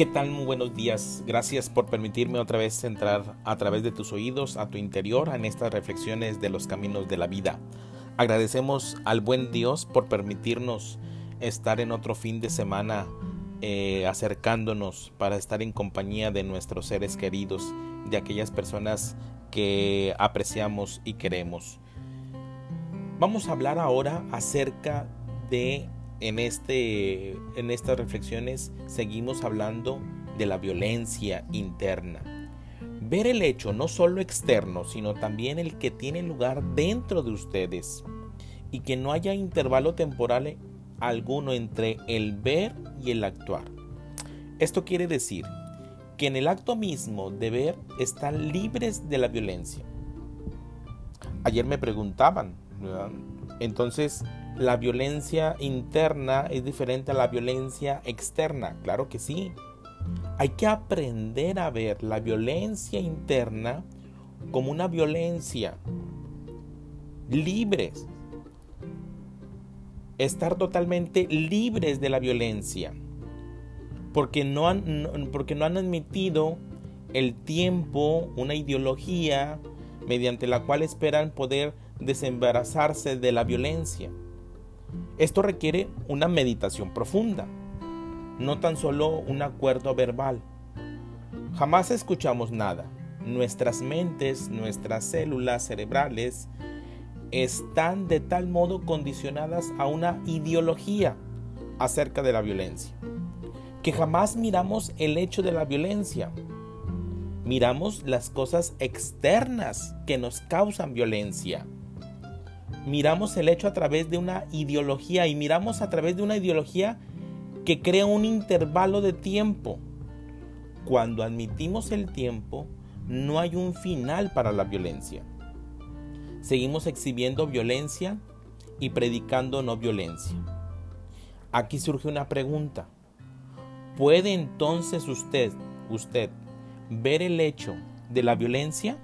¿Qué tal? Muy buenos días. Gracias por permitirme otra vez entrar a través de tus oídos a tu interior en estas reflexiones de los caminos de la vida. Agradecemos al buen Dios por permitirnos estar en otro fin de semana eh, acercándonos para estar en compañía de nuestros seres queridos, de aquellas personas que apreciamos y queremos. Vamos a hablar ahora acerca de en, este, en estas reflexiones seguimos hablando de la violencia interna. Ver el hecho no solo externo, sino también el que tiene lugar dentro de ustedes y que no haya intervalo temporal alguno entre el ver y el actuar. Esto quiere decir que en el acto mismo de ver están libres de la violencia. Ayer me preguntaban, entonces la violencia interna es diferente a la violencia externa. Claro que sí. Hay que aprender a ver la violencia interna como una violencia libres. Estar totalmente libres de la violencia. Porque no han, porque no han admitido el tiempo, una ideología mediante la cual esperan poder desembarazarse de la violencia. Esto requiere una meditación profunda, no tan solo un acuerdo verbal. Jamás escuchamos nada. Nuestras mentes, nuestras células cerebrales están de tal modo condicionadas a una ideología acerca de la violencia, que jamás miramos el hecho de la violencia. Miramos las cosas externas que nos causan violencia miramos el hecho a través de una ideología y miramos a través de una ideología que crea un intervalo de tiempo. Cuando admitimos el tiempo, no hay un final para la violencia. Seguimos exhibiendo violencia y predicando no violencia. Aquí surge una pregunta. ¿Puede entonces usted, usted, ver el hecho de la violencia